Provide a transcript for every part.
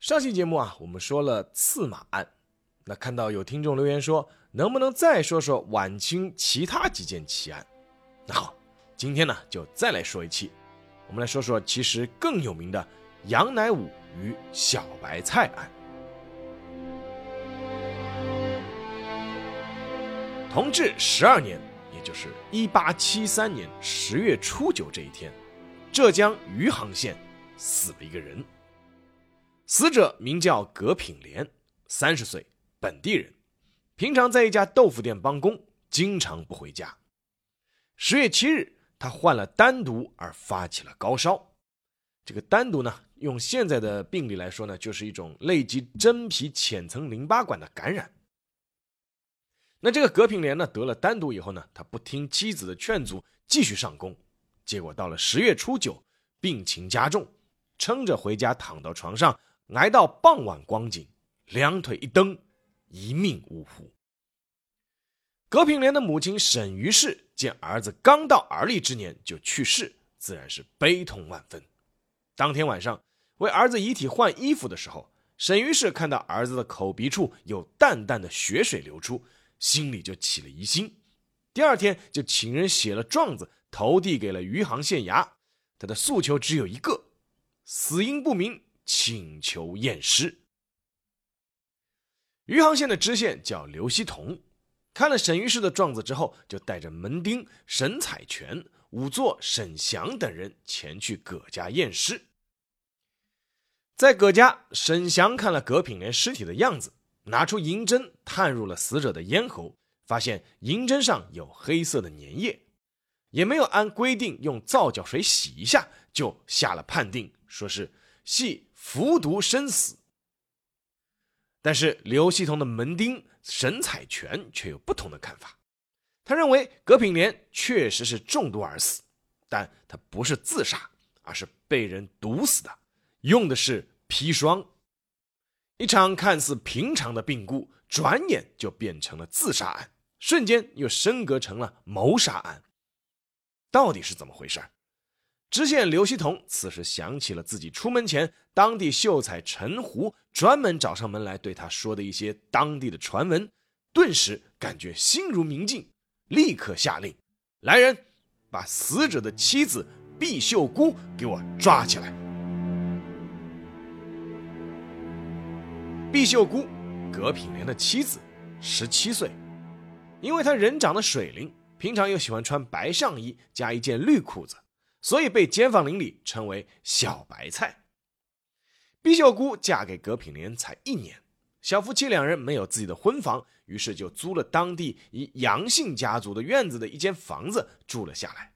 上期节目啊，我们说了刺马案，那看到有听众留言说，能不能再说说晚清其他几件奇案？那好，今天呢就再来说一期，我们来说说其实更有名的杨乃武与小白菜案。同治十二年，也就是一八七三年十月初九这一天，浙江余杭县死了一个人。死者名叫葛品莲，三十岁，本地人，平常在一家豆腐店帮工，经常不回家。十月七日，他患了丹毒而发起了高烧。这个丹毒呢，用现在的病理来说呢，就是一种累及真皮浅层淋巴管的感染。那这个葛品莲呢，得了丹毒以后呢，他不听妻子的劝阻，继续上工。结果到了十月初九，病情加重，撑着回家躺到床上。挨到傍晚光景，两腿一蹬，一命呜呼。葛品莲的母亲沈于氏见儿子刚到而立之年就去世，自然是悲痛万分。当天晚上为儿子遗体换衣服的时候，沈于氏看到儿子的口鼻处有淡淡的血水流出，心里就起了疑心。第二天就请人写了状子，投递给了余杭县衙。他的诉求只有一个：死因不明。请求验尸。余杭县的知县叫刘希同，看了沈于氏的状子之后，就带着门丁沈彩泉、仵作沈祥等人前去葛家验尸。在葛家，沈祥看了葛品莲尸体的样子，拿出银针探入了死者的咽喉，发现银针上有黑色的粘液，也没有按规定用皂角水洗一下，就下了判定，说是系。服毒身死，但是刘希同的门丁沈彩泉却有不同的看法。他认为葛品莲确实是中毒而死，但他不是自杀，而是被人毒死的，用的是砒霜。一场看似平常的病故，转眼就变成了自杀案，瞬间又升格成了谋杀案。到底是怎么回事？知县刘希同此时想起了自己出门前，当地秀才陈胡专门找上门来对他说的一些当地的传闻，顿时感觉心如明镜，立刻下令：“来人，把死者的妻子毕秀姑给我抓起来。”毕秀姑，葛品莲的妻子，十七岁，因为她人长得水灵，平常又喜欢穿白上衣加一件绿裤子。所以被街坊邻里称为“小白菜”。毕秀姑嫁给葛品莲才一年，小夫妻两人没有自己的婚房，于是就租了当地一杨姓家族的院子的一间房子住了下来。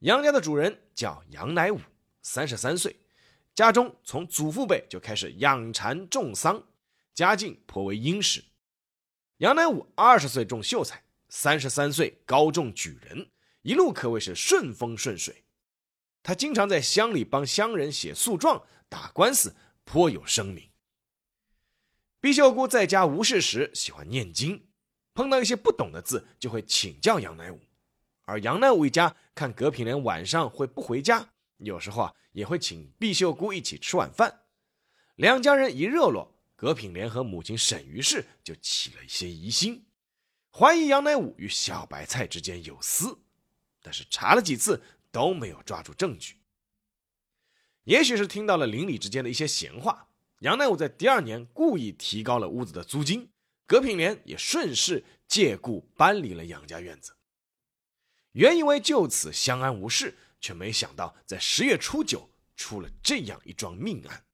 杨家的主人叫杨乃武，三十三岁，家中从祖父辈就开始养蚕种桑，家境颇为殷实。杨乃武二十岁中秀才，三十三岁高中举人。一路可谓是顺风顺水，他经常在乡里帮乡人写诉状、打官司，颇有声名。毕秀姑在家无事时喜欢念经，碰到一些不懂的字，就会请教杨乃武。而杨乃武一家看葛品莲晚上会不回家，有时候啊也会请毕秀姑一起吃晚饭。两家人一热络，葛品莲和母亲沈于氏就起了一些疑心，怀疑杨乃武与小白菜之间有私。但是查了几次都没有抓住证据。也许是听到了邻里之间的一些闲话，杨乃武在第二年故意提高了屋子的租金，葛品莲也顺势借故搬离了杨家院子。原以为就此相安无事，却没想到在十月初九出了这样一桩命案。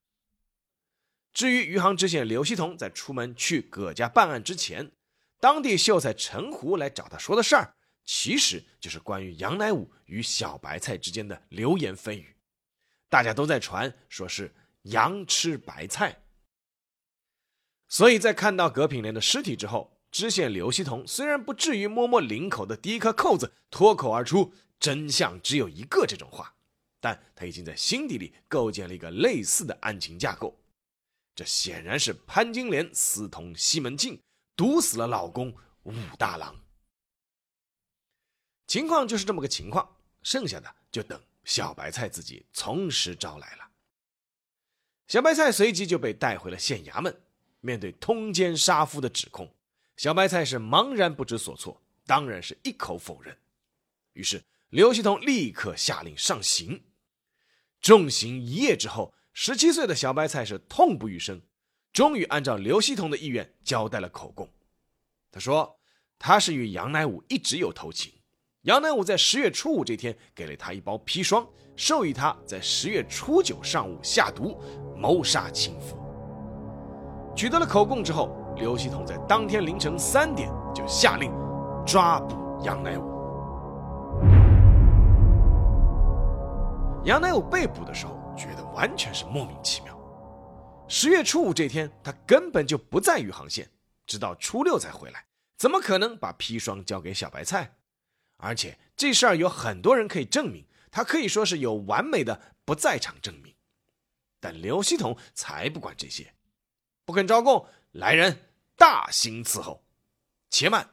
至于余杭知县刘希同在出门去葛家办案之前，当地秀才陈胡来找他说的事儿。其实就是关于杨乃武与小白菜之间的流言蜚语，大家都在传，说是羊吃白菜，所以在看到葛品莲的尸体之后，知县刘希同虽然不至于摸摸领口的第一颗扣子脱口而出“真相只有一个”这种话，但他已经在心底里构建了一个类似的案情架构。这显然是潘金莲私通西门庆，毒死了老公武大郎。情况就是这么个情况，剩下的就等小白菜自己从实招来了。小白菜随即就被带回了县衙门。面对通奸杀夫的指控，小白菜是茫然不知所措，当然是一口否认。于是刘希同立刻下令上刑。重刑一夜之后，十七岁的小白菜是痛不欲生，终于按照刘希同的意愿交代了口供。他说，他是与杨乃武一直有偷情，杨乃武在十月初五这天给了他一包砒霜，授意他在十月初九上午下毒谋杀亲夫。取得了口供之后，刘希同在当天凌晨三点就下令抓捕杨乃武。杨乃武被捕的时候，觉得完全是莫名其妙。十月初五这天，他根本就不在余杭县，直到初六才回来，怎么可能把砒霜交给小白菜？而且这事儿有很多人可以证明，他可以说是有完美的不在场证明。但刘希同才不管这些。不肯招供，来人，大刑伺候。且慢，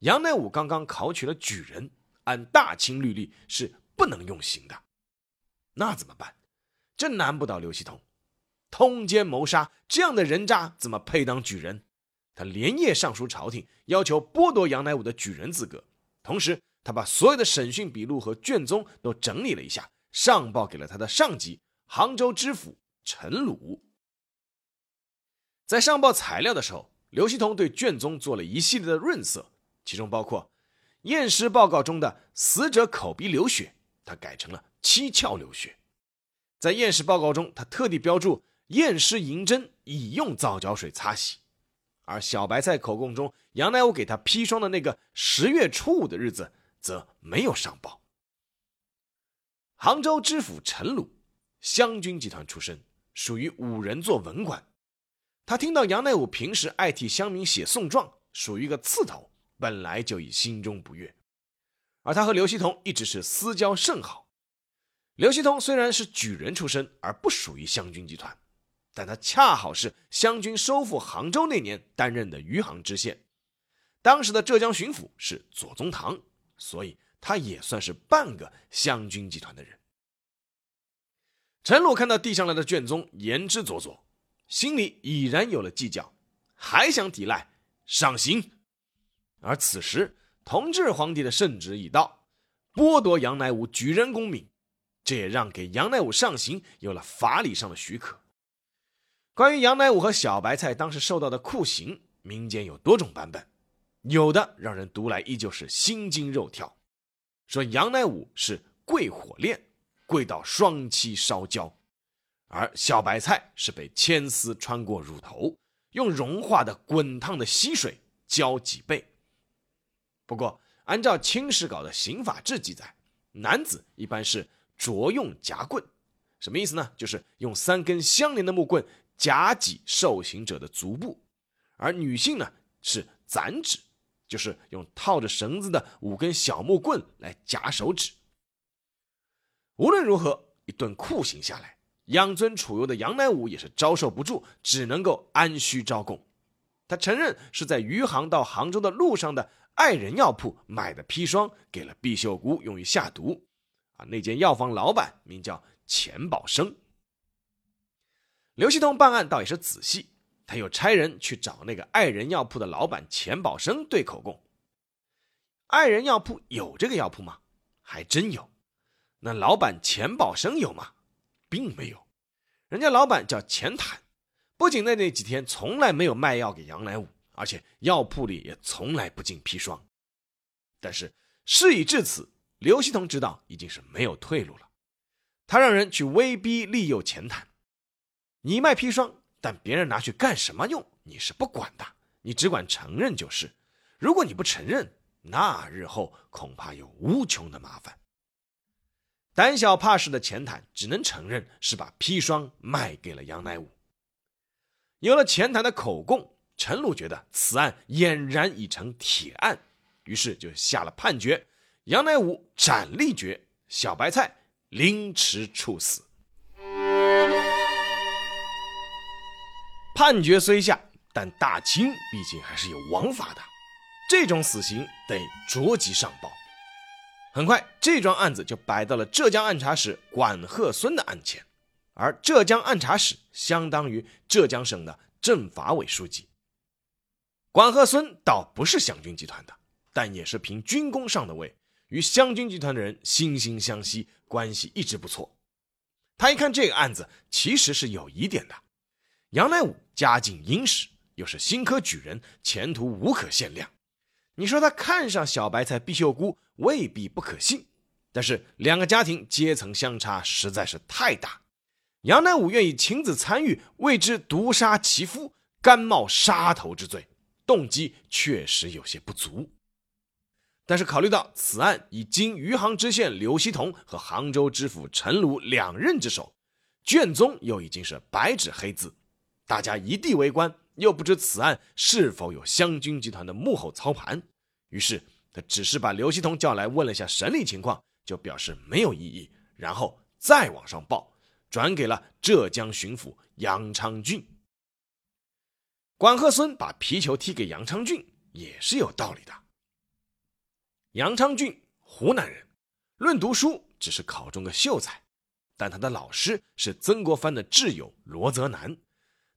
杨乃武刚刚考取了举人，按大清律例是不能用刑的。那怎么办？这难不倒刘希同。通奸谋杀这样的人渣，怎么配当举人？他连夜上书朝廷，要求剥夺杨乃武的举人资格。同时，他把所有的审讯笔录和卷宗都整理了一下，上报给了他的上级杭州知府陈鲁。在上报材料的时候，刘希同对卷宗做了一系列的润色，其中包括验尸报告中的死者口鼻流血，他改成了七窍流血。在验尸报告中，他特地标注验尸银针已用皂角水擦洗。而小白菜口供中，杨乃武给他砒霜的那个十月初五的日子，则没有上报。杭州知府陈鲁，湘军集团出身，属于五人做文官。他听到杨乃武平时爱替乡民写送状，属于一个刺头，本来就已心中不悦。而他和刘希同一直是私交甚好。刘希同虽然是举人出身，而不属于湘军集团，但他恰好是湘军收复杭州那年担任的余杭知县，当时的浙江巡抚是左宗棠，所以他也算是半个湘军集团的人。陈鲁看到递上来的卷宗，言之凿凿。心里已然有了计较，还想抵赖，上刑。而此时，同治皇帝的圣旨已到，剥夺杨乃武举人功名，这也让给杨乃武上刑有了法理上的许可。关于杨乃武和小白菜当时受到的酷刑，民间有多种版本，有的让人读来依旧是心惊肉跳，说杨乃武是跪火炼，跪到双膝烧焦。而小白菜是被牵丝穿过乳头，用融化的滚烫的溪水浇脊背。不过，按照《清史稿》的刑法志记载，男子一般是着用夹棍，什么意思呢？就是用三根相连的木棍夹挤受刑者的足部；而女性呢是攒指，就是用套着绳子的五根小木棍来夹手指。无论如何，一顿酷刑下来。养尊处优的杨乃武也是招受不住，只能够安需招供。他承认是在余杭到杭州的路上的爱人药铺买的砒霜，给了毕秀姑用于下毒。啊，那间药房老板名叫钱宝生。刘希同办案倒也是仔细，他又差人去找那个爱人药铺的老板钱宝生对口供。爱人药铺有这个药铺吗？还真有。那老板钱宝生有吗？并没有，人家老板叫钱坦，不仅在那几天从来没有卖药给杨乃武，而且药铺里也从来不进砒霜。但是事已至此，刘希同知道已经是没有退路了，他让人去威逼利诱钱坦：“你卖砒霜，但别人拿去干什么用，你是不管的，你只管承认就是。如果你不承认，那日后恐怕有无穷的麻烦。”胆小怕事的钱坦只能承认是把砒霜卖给了杨乃武。有了钱坦的口供，陈鲁觉得此案俨然已成铁案，于是就下了判决：杨乃武斩立决，小白菜凌迟处死。判决虽下，但大清毕竟还是有王法的，这种死刑得着急上报。很快，这桩案子就摆到了浙江按察使管鹤孙的案前，而浙江按察使相当于浙江省的政法委书记。管鹤孙倒不是湘军集团的，但也是凭军功上的位，与湘军集团的人惺惺相惜，关系一直不错。他一看这个案子，其实是有疑点的。杨乃武家境殷实，又是新科举人，前途无可限量。你说他看上小白菜毕秀姑，未必不可信。但是两个家庭阶层相差实在是太大，杨乃武愿意亲自参与，为之毒杀其夫，甘冒杀头之罪，动机确实有些不足。但是考虑到此案已经余杭知县刘希同和杭州知府陈鲁两任之手，卷宗又已经是白纸黑字。大家一地围观，又不知此案是否有湘军集团的幕后操盘，于是他只是把刘希同叫来问了一下审理情况，就表示没有异议，然后再往上报，转给了浙江巡抚杨昌俊。管鹤孙把皮球踢给杨昌俊也是有道理的。杨昌俊湖南人，论读书只是考中个秀才，但他的老师是曾国藩的挚友罗泽南。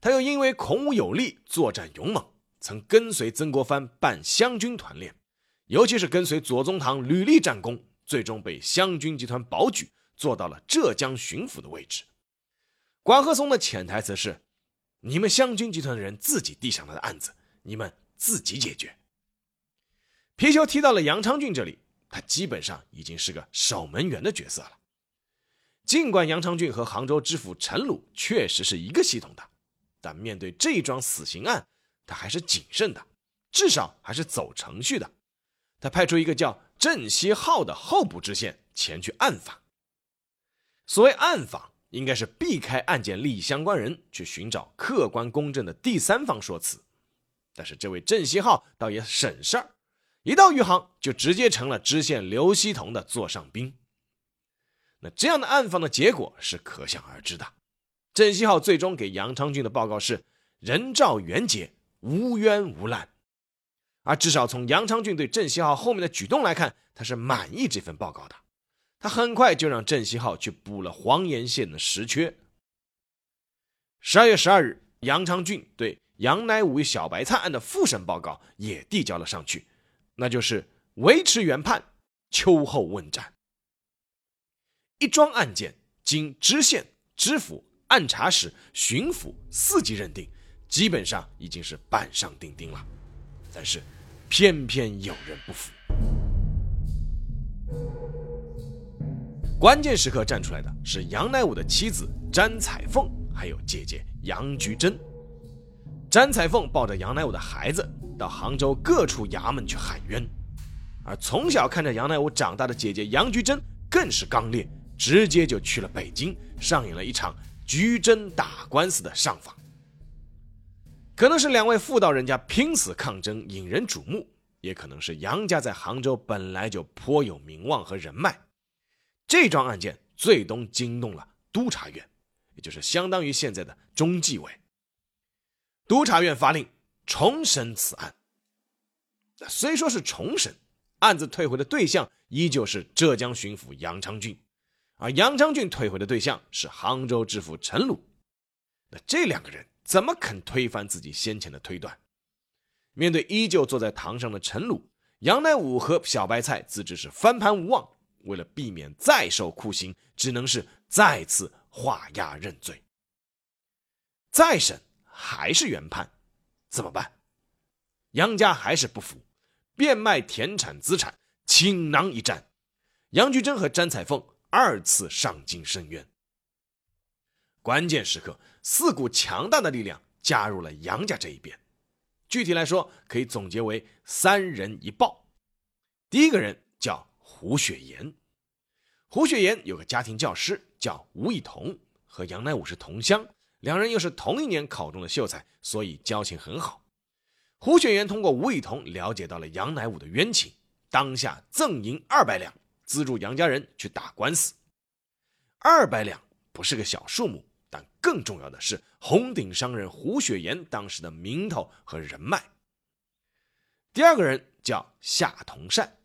他又因为孔武有力、作战勇猛，曾跟随曾国藩办湘军团练，尤其是跟随左宗棠屡立战功，最终被湘军集团保举，做到了浙江巡抚的位置。管鹤松的潜台词是：你们湘军集团的人自己递上来的案子，你们自己解决。皮球踢到了杨昌俊这里，他基本上已经是个守门员的角色了。尽管杨昌俊和杭州知府陈鲁确实是一个系统的。但面对这桩死刑案，他还是谨慎的，至少还是走程序的。他派出一个叫郑希浩的候补知县前去暗访。所谓暗访，应该是避开案件利益相关人，去寻找客观公正的第三方说辞。但是这位郑希浩倒也省事儿，一到余杭就直接成了知县刘希同的座上宾。那这样的暗访的结果是可想而知的。郑希浩最终给杨昌俊的报告是人照原结，无冤无难。而至少从杨昌俊对郑希浩后面的举动来看，他是满意这份报告的。他很快就让郑希浩去补了黄岩县的实缺。十二月十二日，杨昌俊对杨乃武与小白菜案的复审报告也递交了上去，那就是维持原判，秋后问斩。一桩案件经知县、知府。按察使、巡抚四级认定，基本上已经是板上钉钉了。但是，偏偏有人不服。关键时刻站出来的是杨乃武的妻子詹彩凤，还有姐姐杨菊珍。詹彩凤抱着杨乃武的孩子到杭州各处衙门去喊冤，而从小看着杨乃武长大的姐姐杨菊珍更是刚烈，直接就去了北京，上演了一场。菊珍打官司的上访，可能是两位妇道人家拼死抗争引人瞩目，也可能是杨家在杭州本来就颇有名望和人脉。这桩案件最终惊动了督察院，也就是相当于现在的中纪委。督察院发令重审此案。虽说是重审，案子退回的对象依旧是浙江巡抚杨昌俊。而杨昌俊退回的对象是杭州知府陈鲁，那这两个人怎么肯推翻自己先前的推断？面对依旧坐在堂上的陈鲁，杨乃武和小白菜自知是翻盘无望，为了避免再受酷刑，只能是再次画押认罪。再审还是原判，怎么办？杨家还是不服，变卖田产资产，倾囊一战。杨菊珍和詹彩凤。二次上京申冤，关键时刻，四股强大的力量加入了杨家这一边。具体来说，可以总结为三人一报。第一个人叫胡雪岩，胡雪岩有个家庭教师叫吴以彤，和杨乃武是同乡，两人又是同一年考中的秀才，所以交情很好。胡雪岩通过吴以同了解到了杨乃武的冤情，当下赠银二百两，资助杨家人去打官司。二百两不是个小数目，但更重要的是红顶商人胡雪岩当时的名头和人脉。第二个人叫夏同善，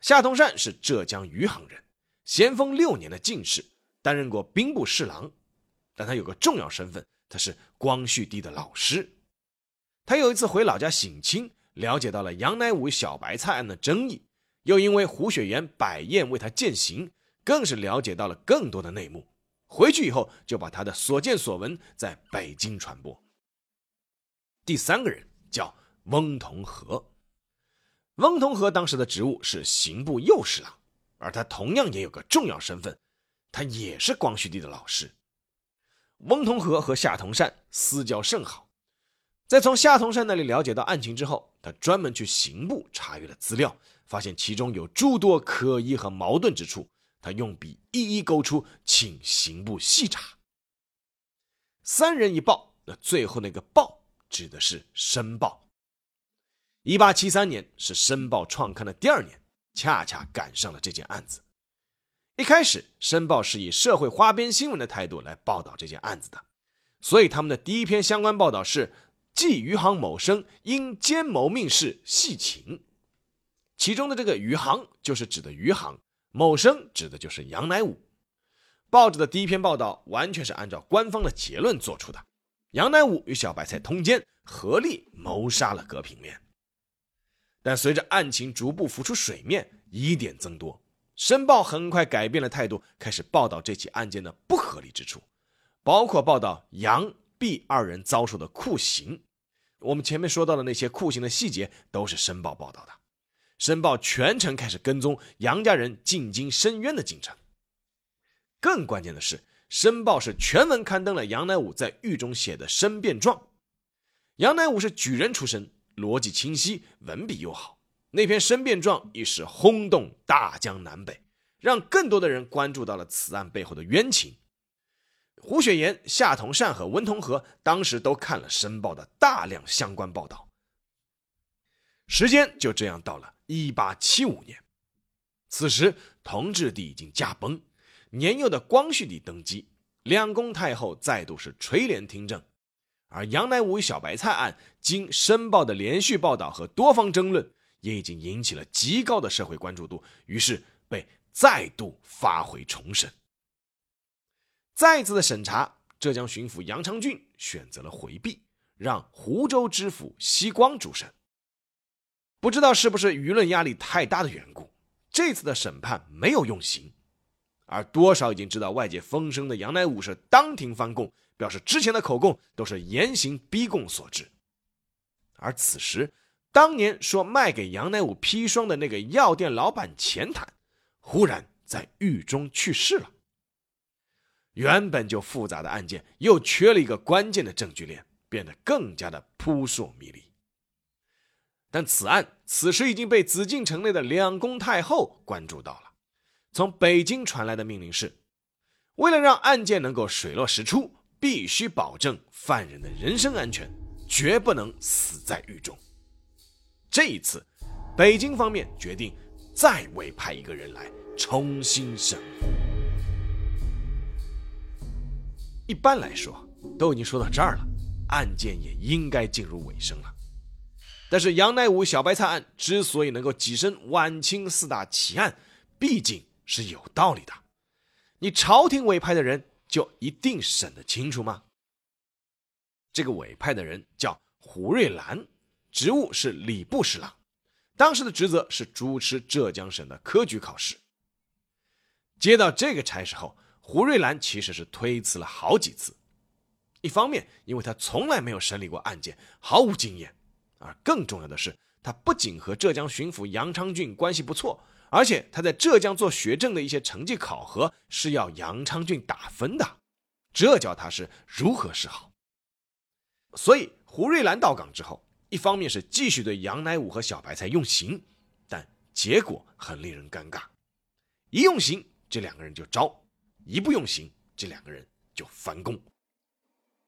夏同善是浙江余杭人，咸丰六年的进士，担任过兵部侍郎，但他有个重要身份，他是光绪帝的老师。他有一次回老家省亲，了解到了杨乃武小白菜案的争议，又因为胡雪岩摆宴为他饯行，更是了解到了更多的内幕。回去以后，就把他的所见所闻在北京传播。第三个人叫翁同龢，翁同龢当时的职务是刑部右侍郎，而他同样也有个重要身份，他也是光绪帝的老师。翁同龢和夏同善私交甚好。在从夏同善那里了解到案情之后，他专门去刑部查阅了资料，发现其中有诸多可疑和矛盾之处。他用笔一一勾出，请刑部细查。三人一报，那最后那个“报”指的是《申报》。一八七三年是《申报》创刊的第二年，恰恰赶上了这件案子。一开始，《申报》是以社会花边新闻的态度来报道这件案子的，所以他们的第一篇相关报道是。即余杭某生因奸谋命事系情，其中的这个余杭就是指的余杭，某生指的就是杨乃武。报纸的第一篇报道完全是按照官方的结论做出的，杨乃武与小白菜通奸，合力谋杀了葛平面。但随着案情逐步浮出水面，疑点增多，申报很快改变了态度，开始报道这起案件的不合理之处，包括报道杨毕二人遭受的酷刑。我们前面说到的那些酷刑的细节都是申报报道的，申报全程开始跟踪杨家人进京申冤的进程。更关键的是，申报是全文刊登了杨乃武在狱中写的申辩状。杨乃武是举人出身，逻辑清晰，文笔又好，那篇申辩状一时轰动大江南北，让更多的人关注到了此案背后的冤情。胡雪岩、夏同善和温同和当时都看了《申报》的大量相关报道。时间就这样到了一八七五年，此时同治帝已经驾崩，年幼的光绪帝登基，两宫太后再度是垂帘听政，而杨乃武与小白菜案经《申报》的连续报道和多方争论，也已经引起了极高的社会关注度，于是被再度发回重审。再次的审查，浙江巡抚杨昌俊选择了回避，让湖州知府西光主审。不知道是不是舆论压力太大的缘故，这次的审判没有用刑，而多少已经知道外界风声的杨乃武是当庭翻供，表示之前的口供都是严刑逼供所致。而此时，当年说卖给杨乃武砒霜的那个药店老板钱坦，忽然在狱中去世了。原本就复杂的案件，又缺了一个关键的证据链，变得更加的扑朔迷离。但此案此时已经被紫禁城内的两宫太后关注到了。从北京传来的命令是：为了让案件能够水落石出，必须保证犯人的人身安全，绝不能死在狱中。这一次，北京方面决定再委派一个人来重新审。一般来说，都已经说到这儿了，案件也应该进入尾声了。但是杨乃武小白菜案之所以能够跻身晚清四大奇案，毕竟是有道理的。你朝廷委派的人就一定审得清楚吗？这个委派的人叫胡瑞兰，职务是礼部侍郎，当时的职责是主持浙江省的科举考试。接到这个差事后。胡瑞兰其实是推辞了好几次，一方面因为他从来没有审理过案件，毫无经验；而更重要的是，他不仅和浙江巡抚杨昌俊关系不错，而且他在浙江做学政的一些成绩考核是要杨昌俊打分的，这叫他是如何是好。所以胡瑞兰到岗之后，一方面是继续对杨乃武和小白菜用刑，但结果很令人尴尬，一用刑这两个人就招。一不用刑，这两个人就翻供。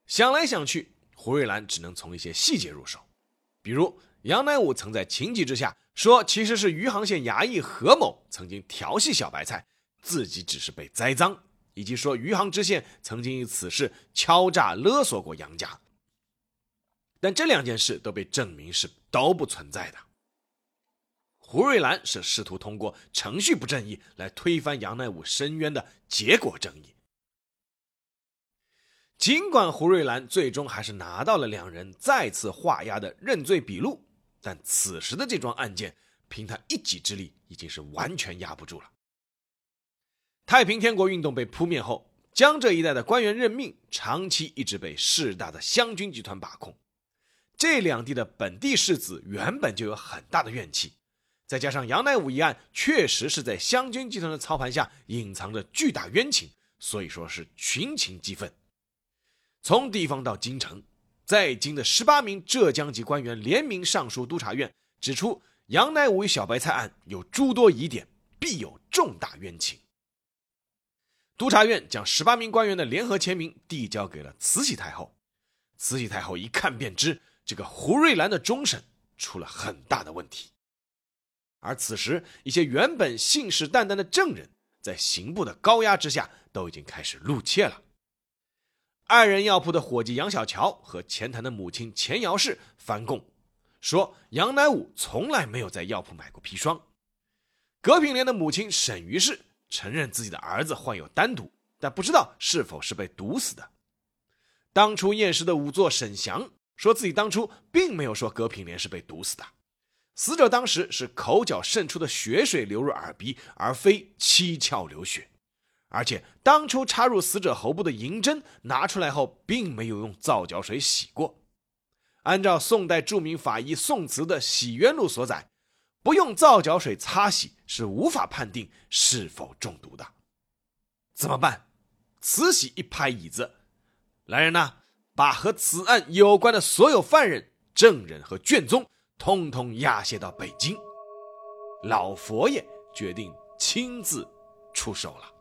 想来想去，胡瑞兰只能从一些细节入手，比如杨乃武曾在情急之下说，其实是余杭县衙役何某曾经调戏小白菜，自己只是被栽赃，以及说余杭知县曾经以此事敲诈勒索过杨家。但这两件事都被证明是都不存在的。胡瑞兰是试图通过程序不正义来推翻杨乃武申冤的结果正义。尽管胡瑞兰最终还是拿到了两人再次画押的认罪笔录，但此时的这桩案件凭他一己之力已经是完全压不住了。太平天国运动被扑灭后，江浙一带的官员任命长期一直被势大的湘军集团把控，这两地的本地士子原本就有很大的怨气。再加上杨乃武一案确实是在湘军集团的操盘下隐藏着巨大冤情，所以说是群情激愤。从地方到京城，在京的十八名浙江籍官员联名上书督察院，指出杨乃武与小白菜案有诸多疑点，必有重大冤情。督察院将十八名官员的联合签名递交给了慈禧太后，慈禧太后一看便知，这个胡瑞兰的终审出了很大的问题。而此时，一些原本信誓旦旦的证人，在刑部的高压之下，都已经开始露怯了。二人药铺的伙计杨小乔和钱潭的母亲钱瑶氏翻供，说杨乃武从来没有在药铺买过砒霜。葛品莲的母亲沈于氏承认自己的儿子患有丹毒，但不知道是否是被毒死的。当初验尸的仵作沈祥说自己当初并没有说葛品莲是被毒死的。死者当时是口角渗出的血水流入耳鼻，而非七窍流血。而且当初插入死者喉部的银针拿出来后，并没有用皂角水洗过。按照宋代著名法医宋慈的《洗冤录》所载，不用皂角水擦洗是无法判定是否中毒的。怎么办？慈禧一拍椅子：“来人呐，把和此案有关的所有犯人、证人和卷宗。”通通押解到北京，老佛爷决定亲自出手了。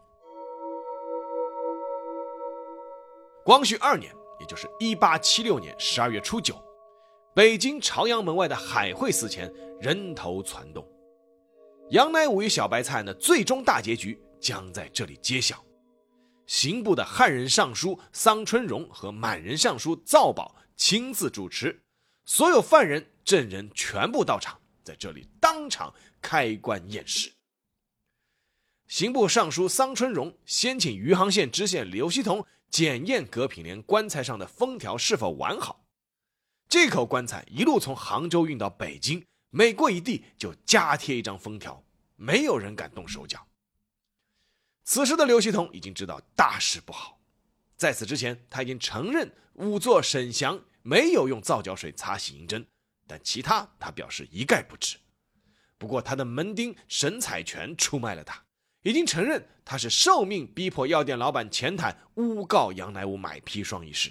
光绪二年，也就是一八七六年十二月初九，北京朝阳门外的海会寺前人头攒动，杨乃武与小白菜的最终大结局将在这里揭晓。刑部的汉人尚书桑春荣和满人尚书赵宝亲自主持，所有犯人。证人全部到场，在这里当场开棺验尸。刑部尚书桑春荣先请余杭县知县刘希同检验葛品莲棺材上的封条是否完好。这口棺材一路从杭州运到北京，每过一地就加贴一张封条，没有人敢动手脚。此时的刘希同已经知道大事不好，在此之前他已经承认仵作沈祥没有用皂角水擦洗银针。但其他他表示一概不知。不过他的门丁沈彩泉出卖了他，已经承认他是受命逼迫药店老板钱坦诬告杨乃武买砒霜一事。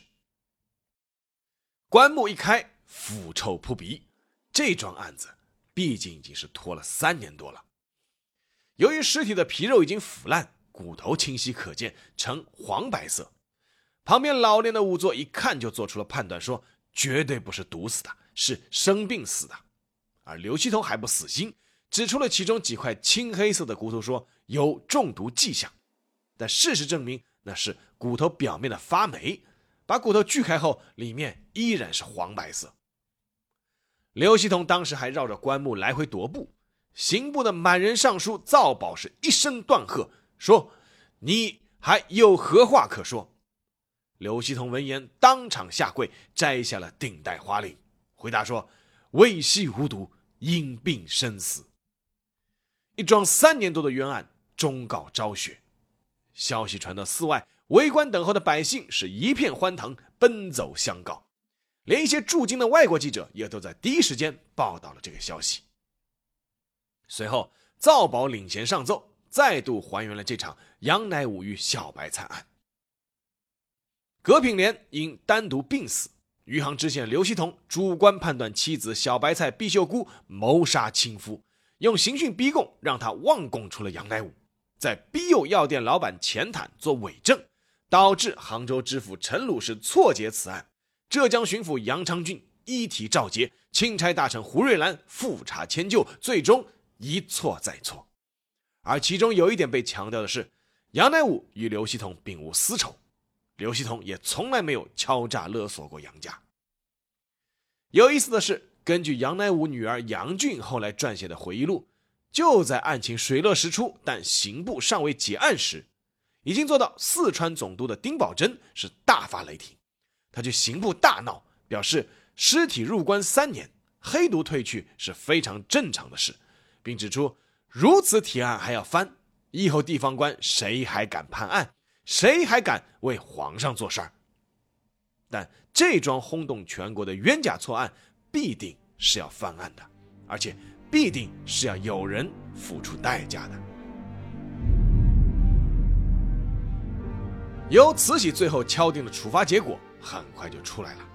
棺木一开，腐臭扑鼻。这桩案子毕竟已经是拖了三年多了。由于尸体的皮肉已经腐烂，骨头清晰可见，呈黄白色。旁边老练的仵作一看就做出了判断，说绝对不是毒死的。是生病死的，而刘希同还不死心，指出了其中几块青黑色的骨头，说有中毒迹象。但事实证明，那是骨头表面的发霉。把骨头锯开后，里面依然是黄白色。刘希同当时还绕着棺木来回踱步。刑部的满人尚书赵宝是一声断喝，说：“你还有何话可说？”刘希同闻言，当场下跪，摘下了顶戴花翎。回答说：“未系无毒，因病身死。”一桩三年多的冤案忠告昭雪。消息传到寺外，围观等候的百姓是一片欢腾，奔走相告。连一些驻京的外国记者也都在第一时间报道了这个消息。随后，赵宝领衔上奏，再度还原了这场杨乃武与小白菜案。葛品莲因单独病死。余杭知县刘希同主观判断妻子小白菜毕秀姑谋杀亲夫，用刑讯逼供，让他妄供出了杨乃武，在逼诱药店老板钱坦做伪证，导致杭州知府陈鲁是错结此案，浙江巡抚杨昌俊一提召结，钦差大臣胡瑞兰复查迁就，最终一错再错。而其中有一点被强调的是，杨乃武与刘希同并无私仇，刘希同也从来没有敲诈勒索过杨家。有意思的是，根据杨乃武女儿杨俊后来撰写的回忆录，就在案情水落石出，但刑部尚未结案时。已经做到四川总督的丁宝桢是大发雷霆，他去刑部大闹，表示尸体入关三年，黑毒退去是非常正常的事，并指出如此提案还要翻，以后地方官谁还敢判案，谁还敢为皇上做事儿？但这桩轰动全国的冤假错案必定是要翻案的，而且必定是要有人付出代价的。由慈禧最后敲定的处罚结果很快就出来了，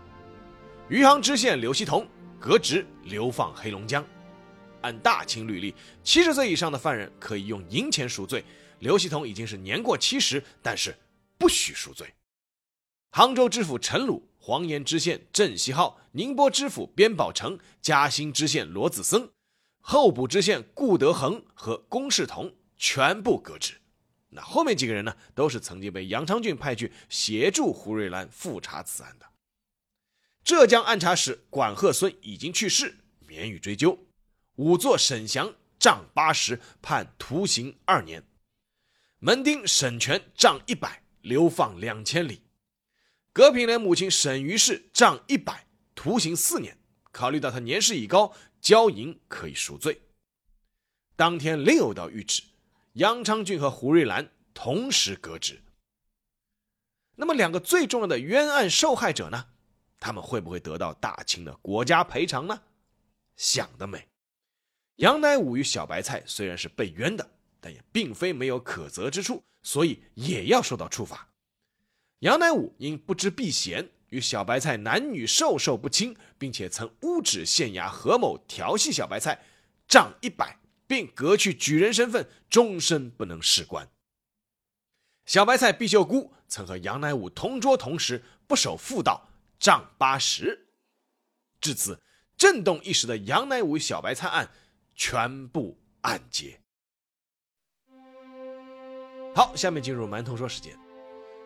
余杭知县刘希同革职流放黑龙江。按大清律例，七十岁以上的犯人可以用银钱赎罪。刘希同已经是年过七十，但是不许赎罪。杭州知府陈鲁、黄岩知县郑锡浩、宁波知府边宝成、嘉兴知县罗子僧、候补知县顾德恒和龚世同全部革职。那后面几个人呢，都是曾经被杨昌俊派去协助胡瑞兰复查此案的。浙江按察使管鹤孙已经去世，免予追究。仵作沈祥杖八十，判徒刑二年。门丁沈权杖一百，流放两千里。葛品莲母亲沈于氏杖一百，徒刑四年。考虑到他年事已高，交银可以赎罪。当天另有道谕旨。杨昌俊和胡瑞兰同时革职。那么，两个最重要的冤案受害者呢？他们会不会得到大清的国家赔偿呢？想得美！杨乃武与小白菜虽然是被冤的，但也并非没有可责之处，所以也要受到处罚。杨乃武因不知避嫌，与小白菜男女授受不亲，并且曾诬指县衙何某调戏小白菜，杖一百。并革去举人身份，终身不能仕官。小白菜毕秀姑曾和杨乃武同桌同食，不守妇道，杖八十。至此，震动一时的杨乃武小白菜案全部案结。好，下面进入馒头说时间。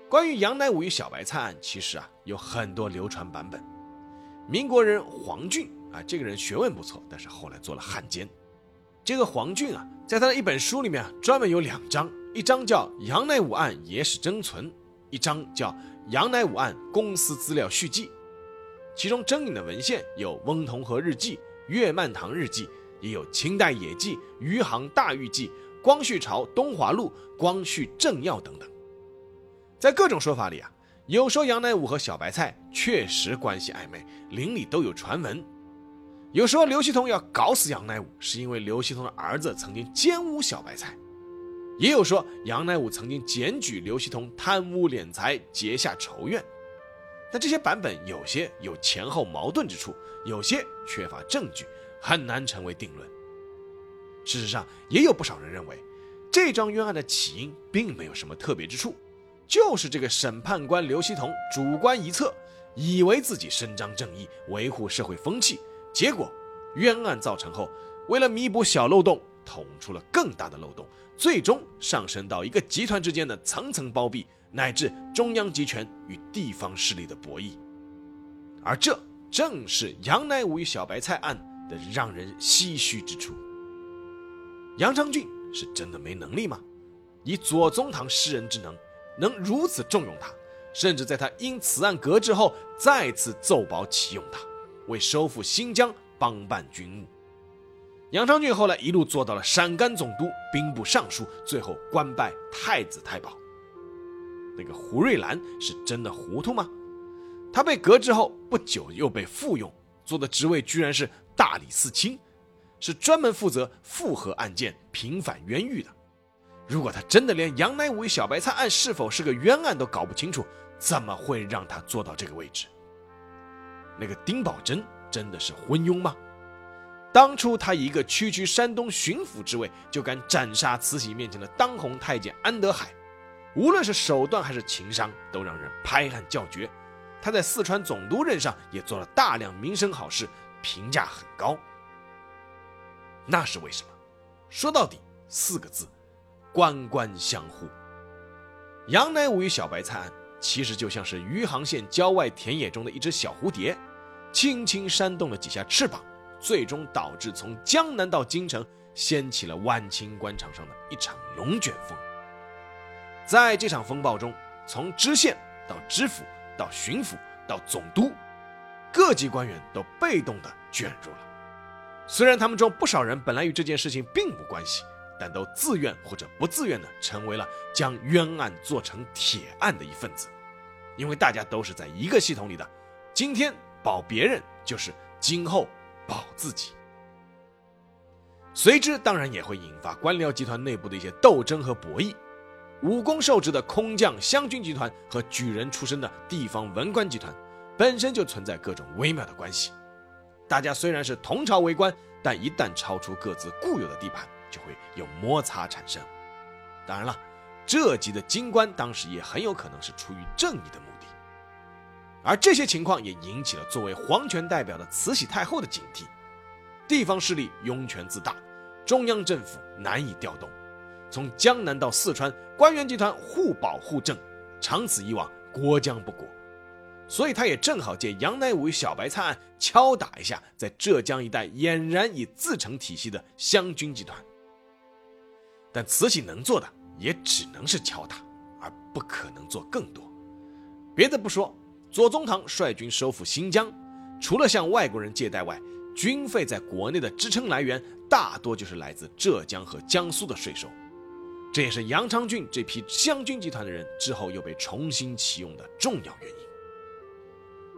关于杨乃武与小白菜案，其实啊有很多流传版本。民国人黄俊啊，这个人学问不错，但是后来做了汉奸。这个黄俊啊，在他的一本书里面啊，专门有两章，一章叫《杨乃武案野史征存》，一章叫《杨乃武案公司资料续记》。其中征引的文献有《翁同龢日记》《月曼堂日记》，也有清代野记《余杭大狱记》《光绪朝东华录》《光绪政要》等等。在各种说法里啊，有说杨乃武和小白菜确实关系暧昧，邻里都有传闻。有说刘希同要搞死杨乃武，是因为刘希同的儿子曾经奸污小白菜；也有说杨乃武曾经检举刘希同贪污敛财，结下仇怨。但这些版本有些有前后矛盾之处，有些缺乏证据，很难成为定论。事实上，也有不少人认为，这桩冤案的起因并没有什么特别之处，就是这个审判官刘希同主观臆测，以为自己伸张正义，维护社会风气。结果，冤案造成后，为了弥补小漏洞，捅出了更大的漏洞，最终上升到一个集团之间的层层包庇，乃至中央集权与地方势力的博弈。而这正是杨乃武与小白菜案的让人唏嘘之处。杨昌俊是真的没能力吗？以左宗棠识人之能，能如此重用他，甚至在他因此案革职后，再次奏保启用他。为收复新疆帮办军务，杨昌俊后来一路做到了陕甘总督、兵部尚书，最后官拜太子太保。那个胡瑞兰是真的糊涂吗？他被革职后不久又被复用，做的职位居然是大理寺卿，是专门负责复核案件、平反冤狱的。如果他真的连杨乃武与小白菜案是否是个冤案都搞不清楚，怎么会让他做到这个位置？那个丁宝桢真的是昏庸吗？当初他以一个区区山东巡抚之位，就敢斩杀慈禧面前的当红太监安德海，无论是手段还是情商，都让人拍案叫绝。他在四川总督任上也做了大量民生好事，评价很高。那是为什么？说到底，四个字：官官相护。杨乃武与小白菜案其实就像是余杭县郊外田野中的一只小蝴蝶，轻轻扇动了几下翅膀，最终导致从江南到京城掀起了万顷官场上的一场龙卷风。在这场风暴中，从知县到知府。到巡抚，到总督，各级官员都被动地卷入了。虽然他们中不少人本来与这件事情并无关系，但都自愿或者不自愿地成为了将冤案做成铁案的一份子。因为大家都是在一个系统里的，今天保别人，就是今后保自己。随之当然也会引发官僚集团内部的一些斗争和博弈。武功受职的空降湘军集团和举人出身的地方文官集团，本身就存在各种微妙的关系。大家虽然是同朝为官，但一旦超出各自固有的地盘，就会有摩擦产生。当然了，这级的京官当时也很有可能是出于正义的目的。而这些情况也引起了作为皇权代表的慈禧太后的警惕：地方势力拥权自大，中央政府难以调动。从江南到四川，官员集团互保互正，长此以往，国将不国。所以，他也正好借杨乃武与小白菜案敲打一下在浙江一带俨然已自成体系的湘军集团。但慈禧能做的也只能是敲打，而不可能做更多。别的不说，左宗棠率军收复新疆，除了向外国人借贷外，军费在国内的支撑来源大多就是来自浙江和江苏的税收。这也是杨昌俊这批湘军集团的人之后又被重新启用的重要原因。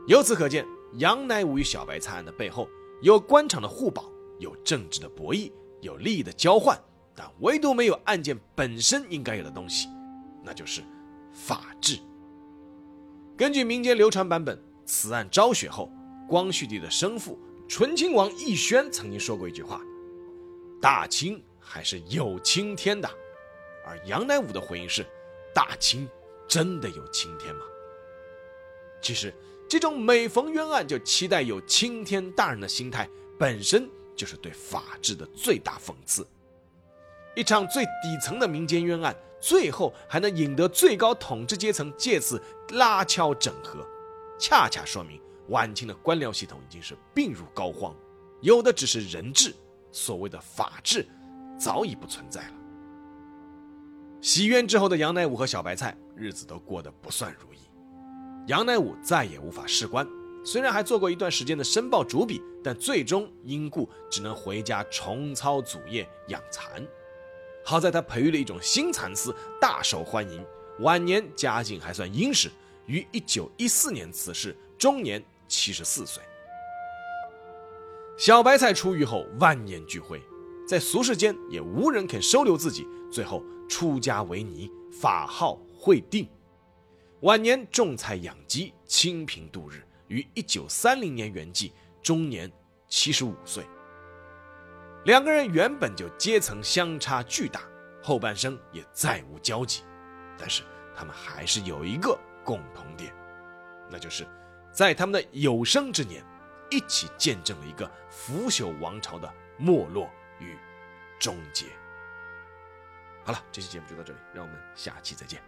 由此可见，杨乃武与小白菜案的背后有官场的互保，有政治的博弈，有利益的交换，但唯独没有案件本身应该有的东西，那就是法治。根据民间流传版本，此案昭雪后，光绪帝的生父醇亲王奕轩曾经说过一句话：“大清还是有青天的。”而杨乃武的回应是：“大清真的有青天吗？”其实，这种每逢冤案就期待有青天大人的心态，本身就是对法治的最大讽刺。一场最底层的民间冤案，最后还能引得最高统治阶层借此拉敲整合，恰恰说明晚清的官僚系统已经是病入膏肓，有的只是人治，所谓的法治早已不存在了。洗冤之后的杨乃武和小白菜日子都过得不算如意。杨乃武再也无法仕官，虽然还做过一段时间的申报主笔，但最终因故只能回家重操祖业养蚕。好在他培育了一种新蚕丝，大受欢迎。晚年家境还算殷实，于1914年辞世，终年74岁。小白菜出狱后万念俱灰，在俗世间也无人肯收留自己，最后。出家为尼，法号慧定，晚年种菜养鸡，清贫度日，于一九三零年圆寂，终年七十五岁。两个人原本就阶层相差巨大，后半生也再无交集，但是他们还是有一个共同点，那就是在他们的有生之年，一起见证了一个腐朽王朝的没落与终结。好了，这期节目就到这里，让我们下期再见。